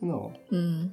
真的哦，嗯。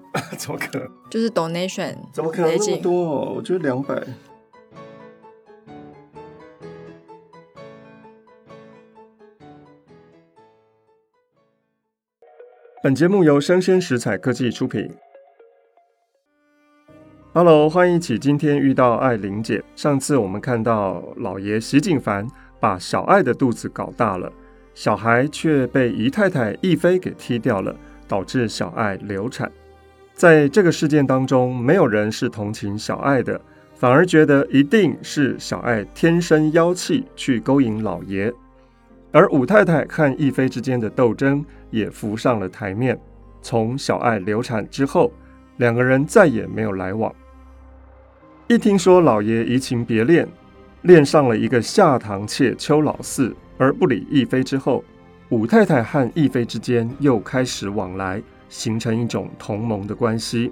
怎么可能？就是 donation，怎么可能那么多？我觉得两百。本节目由生鲜食材科技出品。Hello，欢迎一起今天遇到艾玲姐。上次我们看到老爷席景凡把小爱的肚子搞大了，小孩却被姨太太亦菲给踢掉了，导致小爱流产。在这个事件当中，没有人是同情小爱的，反而觉得一定是小爱天生妖气去勾引老爷。而武太太和亦菲之间的斗争也浮上了台面。从小爱流产之后，两个人再也没有来往。一听说老爷移情别恋，恋上了一个下堂妾邱老四，而不理亦菲之后，武太太和亦菲之间又开始往来。形成一种同盟的关系。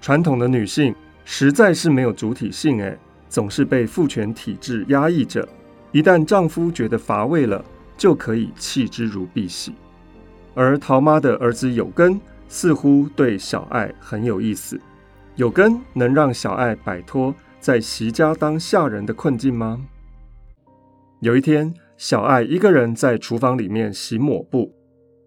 传统的女性实在是没有主体性，诶，总是被父权体制压抑着。一旦丈夫觉得乏味了，就可以弃之如敝屣。而陶妈的儿子有根似乎对小爱很有意思。有根能让小爱摆脱在席家当下人的困境吗？有一天，小爱一个人在厨房里面洗抹布。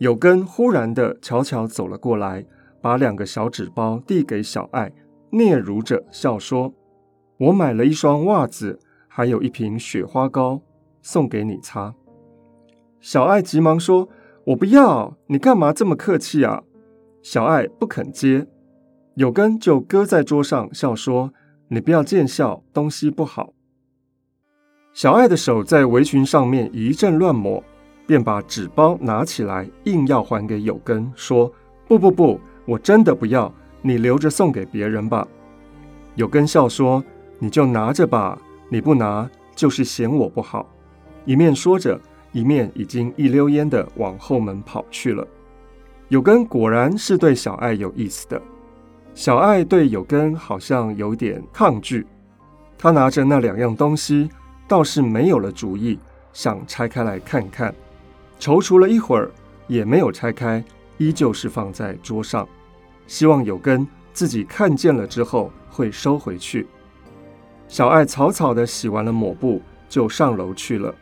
有根忽然的悄悄走了过来，把两个小纸包递给小爱，嗫嚅着笑说：“我买了一双袜子，还有一瓶雪花膏，送给你擦。”小爱急忙说：“我不要，你干嘛这么客气啊？”小爱不肯接，有根就搁在桌上，笑说：“你不要见笑，东西不好。”小爱的手在围裙上面一阵乱抹。便把纸包拿起来，硬要还给有根，说：“不不不，我真的不要，你留着送给别人吧。”有根笑说：“你就拿着吧，你不拿就是嫌我不好。”一面说着，一面已经一溜烟的往后门跑去了。有根果然是对小爱有意思的，小爱对有根好像有点抗拒，他拿着那两样东西，倒是没有了主意，想拆开来看看。踌躇了一会儿，也没有拆开，依旧是放在桌上，希望有根自己看见了之后会收回去。小爱草草的洗完了抹布，就上楼去了。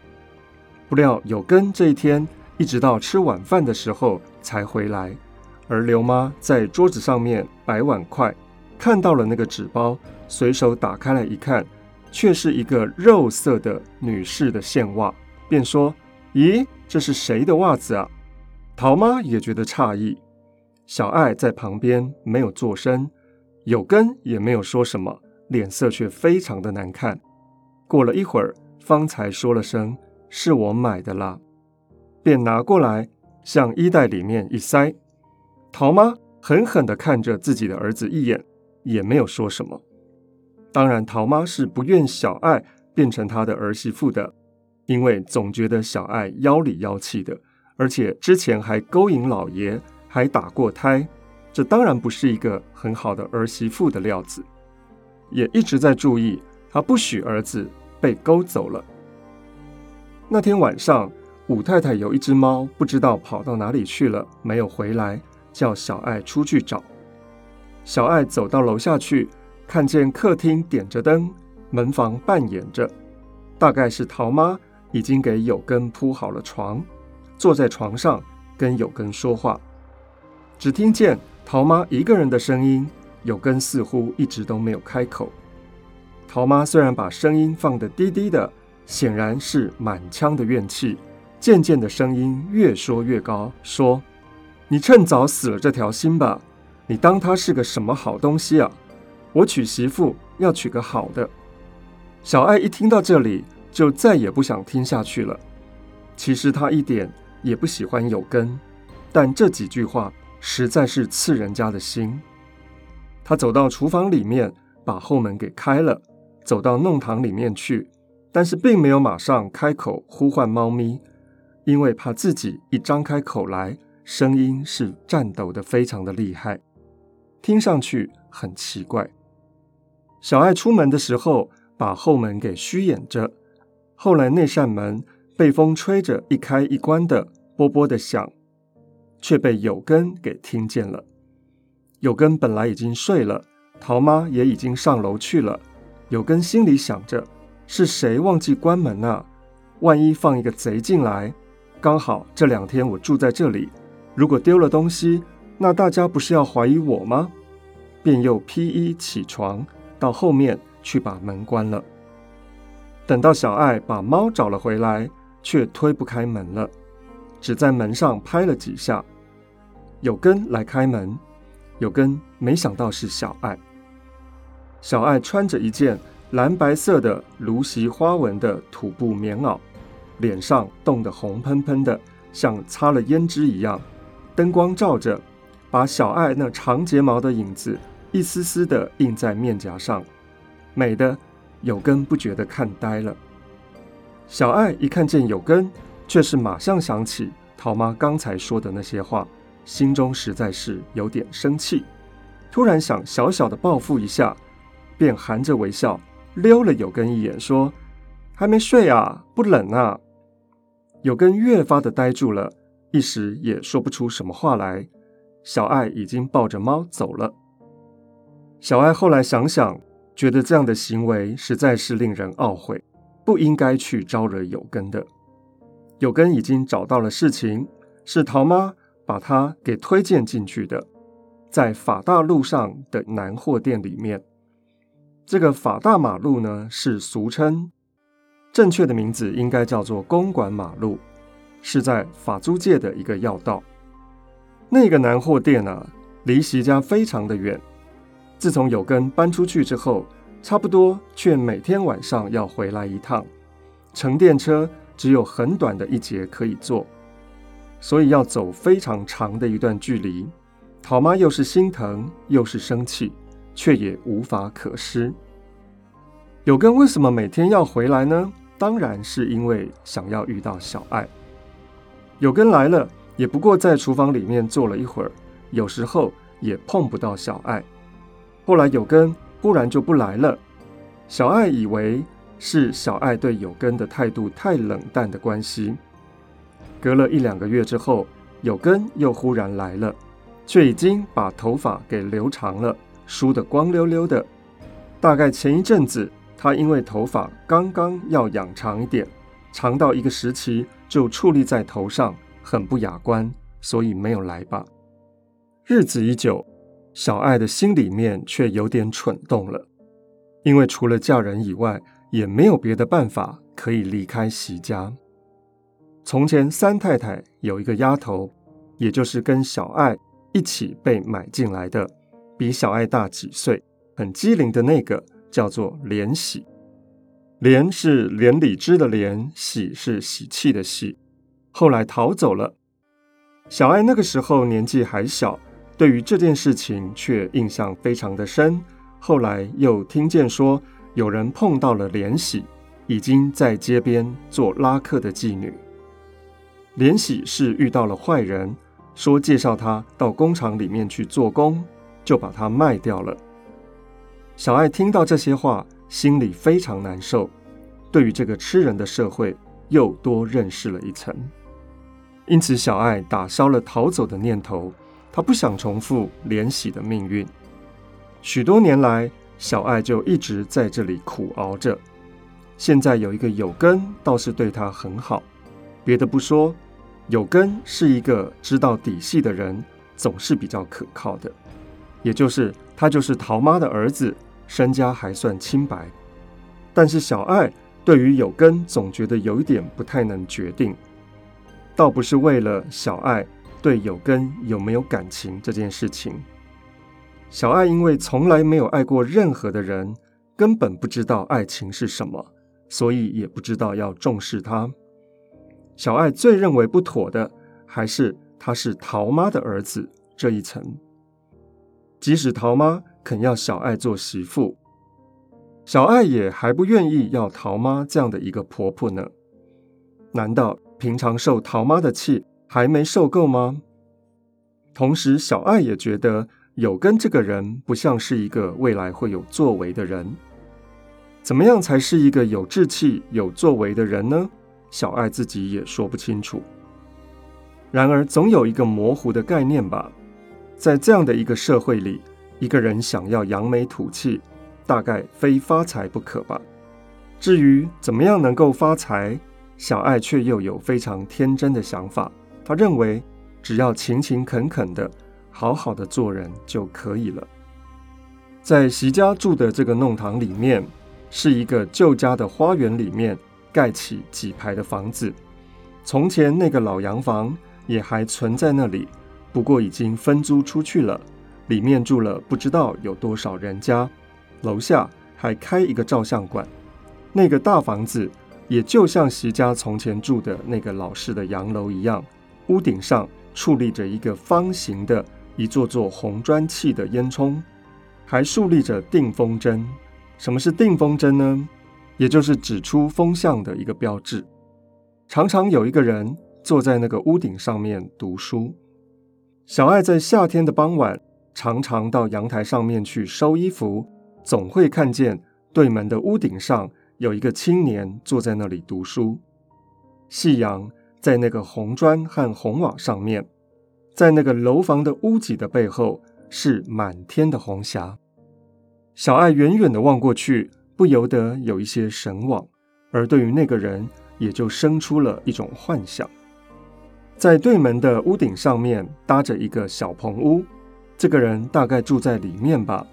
不料有根这一天一直到吃晚饭的时候才回来，而刘妈在桌子上面摆碗筷，看到了那个纸包，随手打开来一看，却是一个肉色的女士的线袜，便说：“咦，这是谁的袜子啊？”桃妈也觉得诧异。小爱在旁边没有作声，有根也没有说什么，脸色却非常的难看。过了一会儿，方才说了声：“是我买的啦。”便拿过来向衣袋里面一塞。桃妈狠狠地看着自己的儿子一眼，也没有说什么。当然，桃妈是不愿小爱变成她的儿媳妇的，因为总觉得小爱妖里妖气的，而且之前还勾引老爷，还打过胎，这当然不是一个很好的儿媳妇的料子。也一直在注意，她不许儿子被勾走了。那天晚上，武太太有一只猫，不知道跑到哪里去了，没有回来，叫小爱出去找。小爱走到楼下去。看见客厅点着灯，门房半掩着，大概是桃妈已经给有根铺好了床，坐在床上跟有根说话。只听见桃妈一个人的声音，有根似乎一直都没有开口。桃妈虽然把声音放得低低的，显然是满腔的怨气，渐渐的声音越说越高，说：“你趁早死了这条心吧！你当他是个什么好东西啊？”我娶媳妇要娶个好的。小爱一听到这里，就再也不想听下去了。其实他一点也不喜欢有根，但这几句话实在是刺人家的心。他走到厨房里面，把后门给开了，走到弄堂里面去，但是并没有马上开口呼唤猫咪，因为怕自己一张开口来，声音是颤抖的非常的厉害，听上去很奇怪。小爱出门的时候，把后门给虚掩着。后来那扇门被风吹着一开一关的，啵啵的响，却被有根给听见了。有根本来已经睡了，桃妈也已经上楼去了。有根心里想着：是谁忘记关门啊？万一放一个贼进来，刚好这两天我住在这里，如果丢了东西，那大家不是要怀疑我吗？便又披衣起床。到后面去把门关了。等到小爱把猫找了回来，却推不开门了，只在门上拍了几下。有根来开门，有根没想到是小爱。小爱穿着一件蓝白色的芦席花纹的土布棉袄，脸上冻得红喷喷的，像擦了胭脂一样。灯光照着，把小爱那长睫毛的影子。一丝丝的印在面颊上，美的有根不觉得看呆了。小爱一看见有根，却是马上想起桃妈刚才说的那些话，心中实在是有点生气，突然想小小的报复一下，便含着微笑溜了有根一眼，说：“还没睡啊？不冷啊？”有根越发的呆住了，一时也说不出什么话来。小爱已经抱着猫走了。小爱后来想想，觉得这样的行为实在是令人懊悔，不应该去招惹有根的。有根已经找到了事情，是桃妈把他给推荐进去的，在法大路上的南货店里面。这个法大马路呢，是俗称，正确的名字应该叫做公馆马路，是在法租界的一个要道。那个南货店呢，离席家非常的远。自从有根搬出去之后，差不多却每天晚上要回来一趟，乘电车只有很短的一节可以坐，所以要走非常长的一段距离。桃妈又是心疼又是生气，却也无法可施。有根为什么每天要回来呢？当然是因为想要遇到小爱。有根来了，也不过在厨房里面坐了一会儿，有时候也碰不到小爱。后来有根忽然就不来了，小爱以为是小爱对有根的态度太冷淡的关系。隔了一两个月之后，有根又忽然来了，却已经把头发给留长了，梳得光溜溜的。大概前一阵子他因为头发刚刚要养长一点，长到一个时期就矗立在头上，很不雅观，所以没有来吧。日子一久。小爱的心里面却有点蠢动了，因为除了嫁人以外，也没有别的办法可以离开席家。从前三太太有一个丫头，也就是跟小爱一起被买进来的，比小爱大几岁，很机灵的那个，叫做莲喜。莲是连理枝的莲，喜是喜气的喜。后来逃走了。小爱那个时候年纪还小，对于这件事情却印象非常的深。后来又听见说有人碰到了怜喜，已经在街边做拉客的妓女。怜喜是遇到了坏人，说介绍他到工厂里面去做工，就把他卖掉了。小爱听到这些话，心里非常难受，对于这个吃人的社会又多认识了一层。因此，小爱打消了逃走的念头，他不想重复怜喜的命运。许多年来，小爱就一直在这里苦熬着。现在有一个有根，倒是对她很好。别的不说，有根是一个知道底细的人，总是比较可靠的。也就是他就是桃妈的儿子，身家还算清白。但是小爱对于有根总觉得有一点不太能决定，倒不是为了小爱对有根有没有感情这件事情。小爱因为从来没有爱过任何的人，根本不知道爱情是什么，所以也不知道要重视它。小爱最认为不妥的，还是他是桃妈的儿子这一层。即使桃妈肯要小爱做媳妇，小爱也还不愿意要桃妈这样的一个婆婆呢。难道平常受桃妈的气还没受够吗？同时，小爱也觉得有根这个人不像是一个未来会有作为的人。怎么样才是一个有志气、有作为的人呢？小爱自己也说不清楚。然而，总有一个模糊的概念吧。在这样的一个社会里，一个人想要扬眉吐气，大概非发财不可吧。至于怎么样能够发财，小爱却又有非常天真的想法。他认为，只要勤勤恳恳的、好好的做人就可以了。在席家住的这个弄堂里面，是一个旧家的花园里面。盖起几排的房子，从前那个老洋房也还存在那里，不过已经分租出去了。里面住了不知道有多少人家，楼下还开一个照相馆。那个大房子也就像席家从前住的那个老式的洋楼一样，屋顶上矗立着一个方形的一座座红砖砌的烟囱，还竖立着定风针。什么是定风针呢？也就是指出风向的一个标志。常常有一个人坐在那个屋顶上面读书。小爱在夏天的傍晚，常常到阳台上面去收衣服，总会看见对门的屋顶上有一个青年坐在那里读书。夕阳在那个红砖和红瓦上面，在那个楼房的屋脊的背后是满天的红霞。小爱远远的望过去。不由得有一些神往，而对于那个人，也就生出了一种幻想。在对门的屋顶上面搭着一个小棚屋，这个人大概住在里面吧。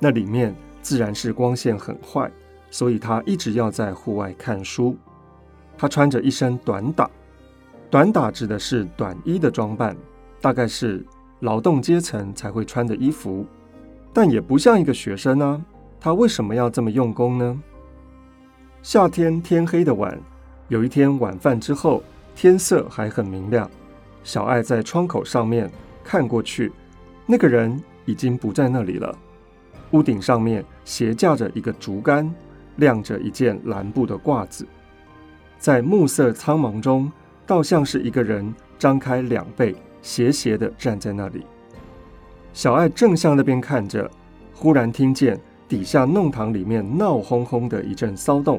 那里面自然是光线很坏，所以他一直要在户外看书。他穿着一身短打，短打指的是短衣的装扮，大概是劳动阶层才会穿的衣服，但也不像一个学生啊。他为什么要这么用功呢？夏天天黑的晚，有一天晚饭之后，天色还很明亮。小爱在窗口上面看过去，那个人已经不在那里了。屋顶上面斜架着一个竹竿，晾着一件蓝布的褂子。在暮色苍茫中，倒像是一个人张开两臂，斜斜地站在那里。小爱正向那边看着，忽然听见。底下弄堂里面闹哄哄的一阵骚动，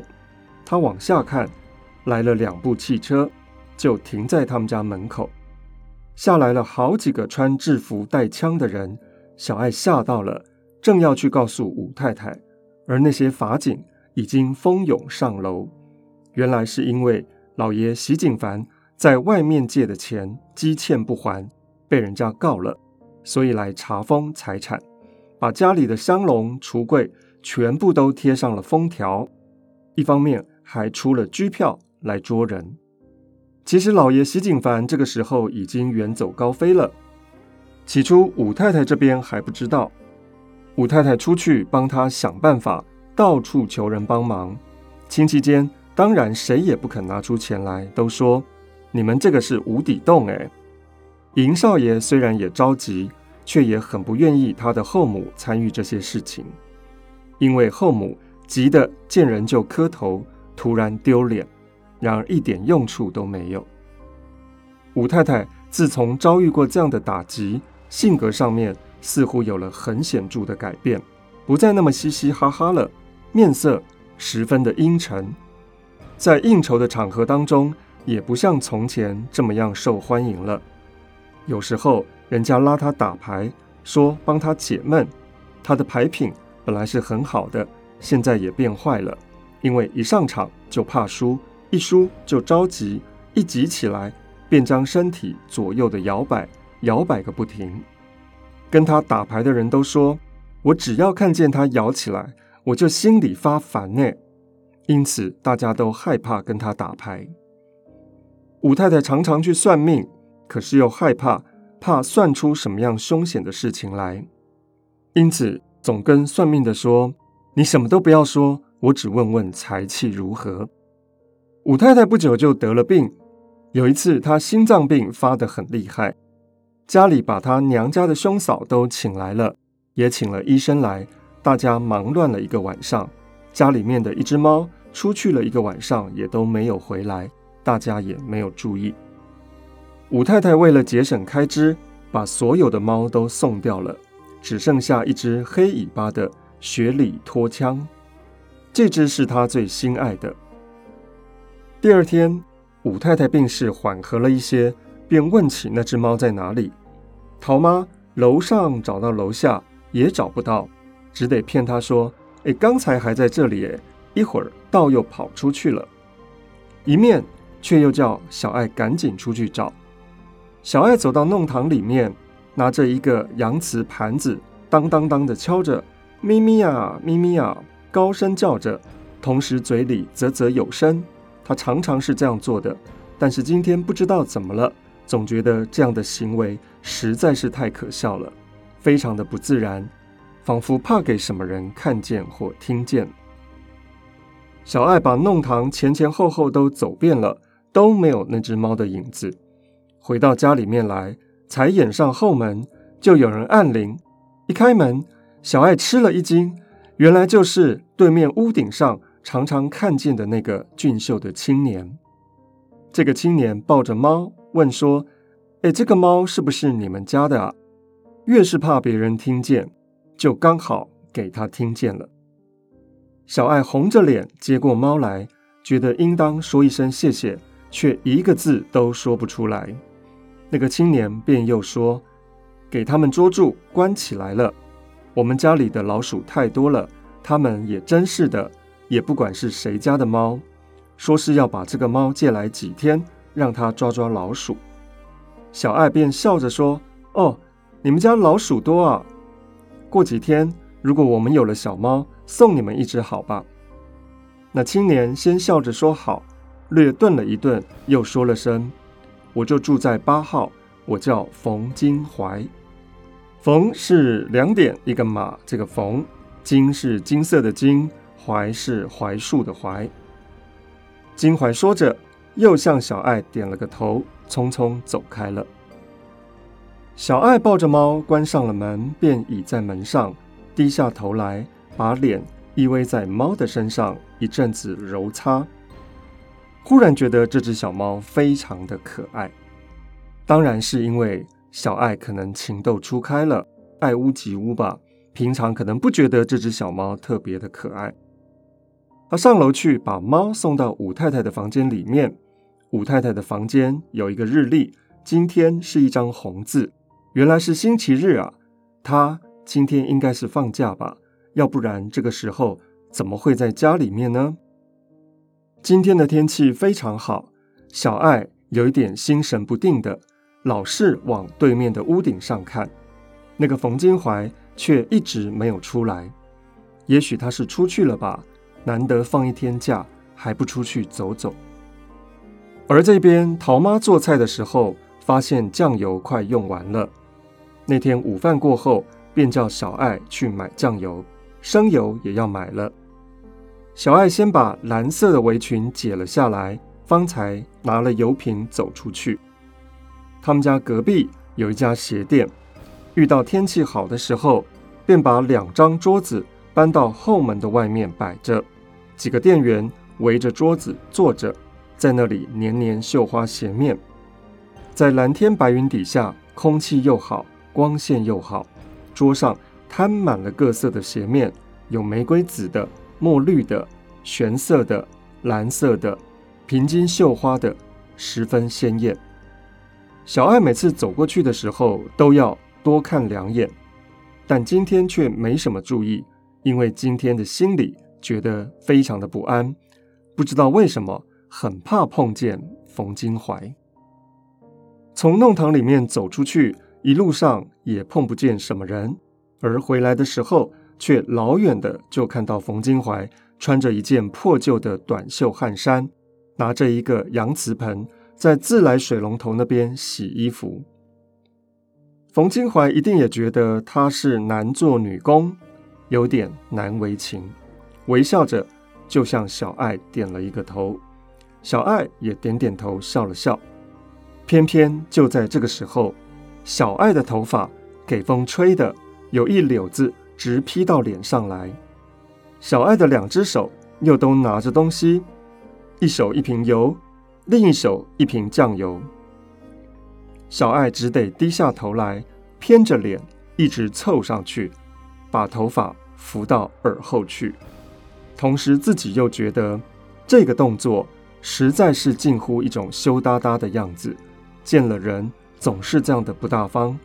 他往下看，来了两部汽车，就停在他们家门口。下来了好几个穿制服带枪的人，小爱吓到了，正要去告诉武太太，而那些法警已经蜂拥上楼。原来是因为老爷席景凡在外面借的钱积欠不还，被人家告了，所以来查封财产。把家里的香笼、橱柜全部都贴上了封条，一方面还出了居票来捉人。其实老爷席景凡这个时候已经远走高飞了。起初武太太这边还不知道，武太太出去帮他想办法，到处求人帮忙。亲戚间当然谁也不肯拿出钱来，都说你们这个是无底洞哎。银少爷虽然也着急，却也很不愿意他的后母参与这些事情，因为后母急得见人就磕头，突然丢脸，然而一点用处都没有。武太太自从遭遇过这样的打击，性格上面似乎有了很显著的改变，不再那么嘻嘻哈哈了，面色十分的阴沉，在应酬的场合当中，也不像从前这么样受欢迎了。有时候人家拉他打牌，说帮他解闷，他的牌品本来是很好的，现在也变坏了，因为一上场就怕输，一输就着急，一急起来便将身体左右的摇摆，摇摆个不停。跟他打牌的人都说，我只要看见他摇起来，我就心里发烦呢。因此大家都害怕跟他打牌。武太太常常去算命。可是又害怕，怕算出什么样凶险的事情来，因此总跟算命的说：“你什么都不要说，我只问问财气如何。”武太太不久就得了病，有一次她心脏病发得很厉害，家里把她娘家的兄嫂都请来了，也请了医生来，大家忙乱了一个晚上。家里面的一只猫出去了一个晚上，也都没有回来，大家也没有注意。武太太为了节省开支，把所有的猫都送掉了，只剩下一只黑尾巴的雪里拖枪，这只是她最心爱的。第二天，武太太病势缓和了一些，便问起那只猫在哪里。桃妈楼上找到楼下也找不到，只得骗她说：“哎，刚才还在这里，哎，一会儿倒又跑出去了。”一面却又叫小爱赶紧出去找。小爱走到弄堂里面，拿着一个洋瓷盘子，当当当的敲着，咪咪呀，咪咪呀，高声叫着，同时嘴里啧啧有声。他常常是这样做的，但是今天不知道怎么了，总觉得这样的行为实在是太可笑了，非常的不自然，仿佛怕给什么人看见或听见。小爱把弄堂前前后后都走遍了，都没有那只猫的影子。回到家里面来，才掩上后门，就有人按铃。一开门，小爱吃了一惊，原来就是对面屋顶上常常看见的那个俊秀的青年。这个青年抱着猫，问说：“哎，这个猫是不是你们家的啊？”越是怕别人听见，就刚好给他听见了。小爱红着脸接过猫来，觉得应当说一声谢谢，却一个字都说不出来。那个青年便又说：“给他们捉住，关起来了。我们家里的老鼠太多了，他们也真是的，也不管是谁家的猫，说是要把这个猫借来几天，让他抓抓老鼠。”小爱便笑着说：“哦，你们家老鼠多啊，过几天如果我们有了小猫，送你们一只好吧？”那青年先笑着说好，略顿了一顿，又说了声。我就住在八号，我叫冯金怀。冯是两点一个马，这个冯，金是金色的金，怀是槐树的槐。金怀说着，又向小爱点了个头，匆匆走开了。小爱抱着猫，关上了门，便倚在门上，低下头来，把脸依偎在猫的身上，一阵子揉擦。忽然觉得这只小猫非常的可爱，当然是因为小爱可能情窦初开了，爱屋及乌吧。平常可能不觉得这只小猫特别的可爱。他上楼去把猫送到武太太的房间里面。武太太的房间有一个日历，今天是一张红字，原来是星期日啊。他今天应该是放假吧？要不然这个时候怎么会在家里面呢？今天的天气非常好，小爱有一点心神不定的，老是往对面的屋顶上看。那个冯金怀却一直没有出来，也许他是出去了吧？难得放一天假，还不出去走走。而这边桃妈做菜的时候，发现酱油快用完了。那天午饭过后，便叫小爱去买酱油，生油也要买了。小爱先把蓝色的围裙解了下来，方才拿了油瓶走出去。他们家隔壁有一家鞋店，遇到天气好的时候，便把两张桌子搬到后门的外面摆着，几个店员围着桌子坐着。在那里年年绣花鞋面，在蓝天白云底下，空气又好，光线又好。桌上摊满了各色的鞋面，有玫瑰紫的、墨绿的、玄色的、蓝色的、平金绣花的，十分鲜艳。小爱每次走过去的时候，都要多看两眼，但今天却没什么注意，因为今天的心里觉得非常的不安，不知道为什么。很怕碰见冯金怀，从弄堂里面走出去，一路上也碰不见什么人，而回来的时候，却老远的就看到冯金怀穿着一件破旧的短袖汗衫，拿着一个洋瓷盆，在自来水龙头那边洗衣服。冯金怀一定也觉得他是男做女工，有点难为情，微笑着就向小爱点了一个头。小爱也点点头，笑了笑。偏偏就在这个时候，小爱的头发给风吹的有一绺子直劈到脸上来。小爱的两只手又都拿着东西，一手一瓶油，另一手一瓶酱油。小爱只得低下头来，偏着脸，一直凑上去，把头发拂到耳后去，同时自己又觉得这个动作。实在是近乎一种羞答答的样子，见了人总是这样的不大方，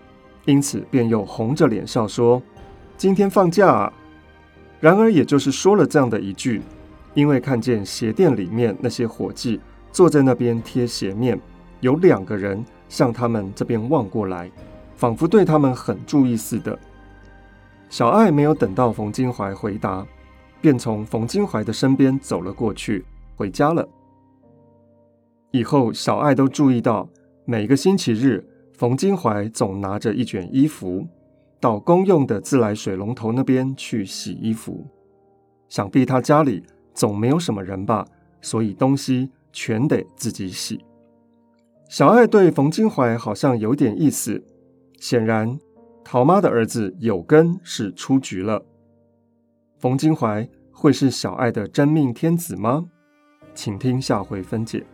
因此便又红着脸笑说：“今天放假啊。”然而也就是说了这样的一句，因为看见鞋店里面那些伙计坐在那边贴鞋面，有两个人向他们这边望过来，仿佛对他们很注意似的。小爱没有等到冯金怀回答，便从冯金怀的身边走了过去，回家了。以后，小爱都注意到，每个星期日，冯金怀总拿着一卷衣服，到公用的自来水龙头那边去洗衣服。想必他家里总没有什么人吧，所以东西全得自己洗。小爱对冯金怀好像有点意思，显然桃妈的儿子有根是出局了。冯金怀会是小爱的真命天子吗？请听下回分解。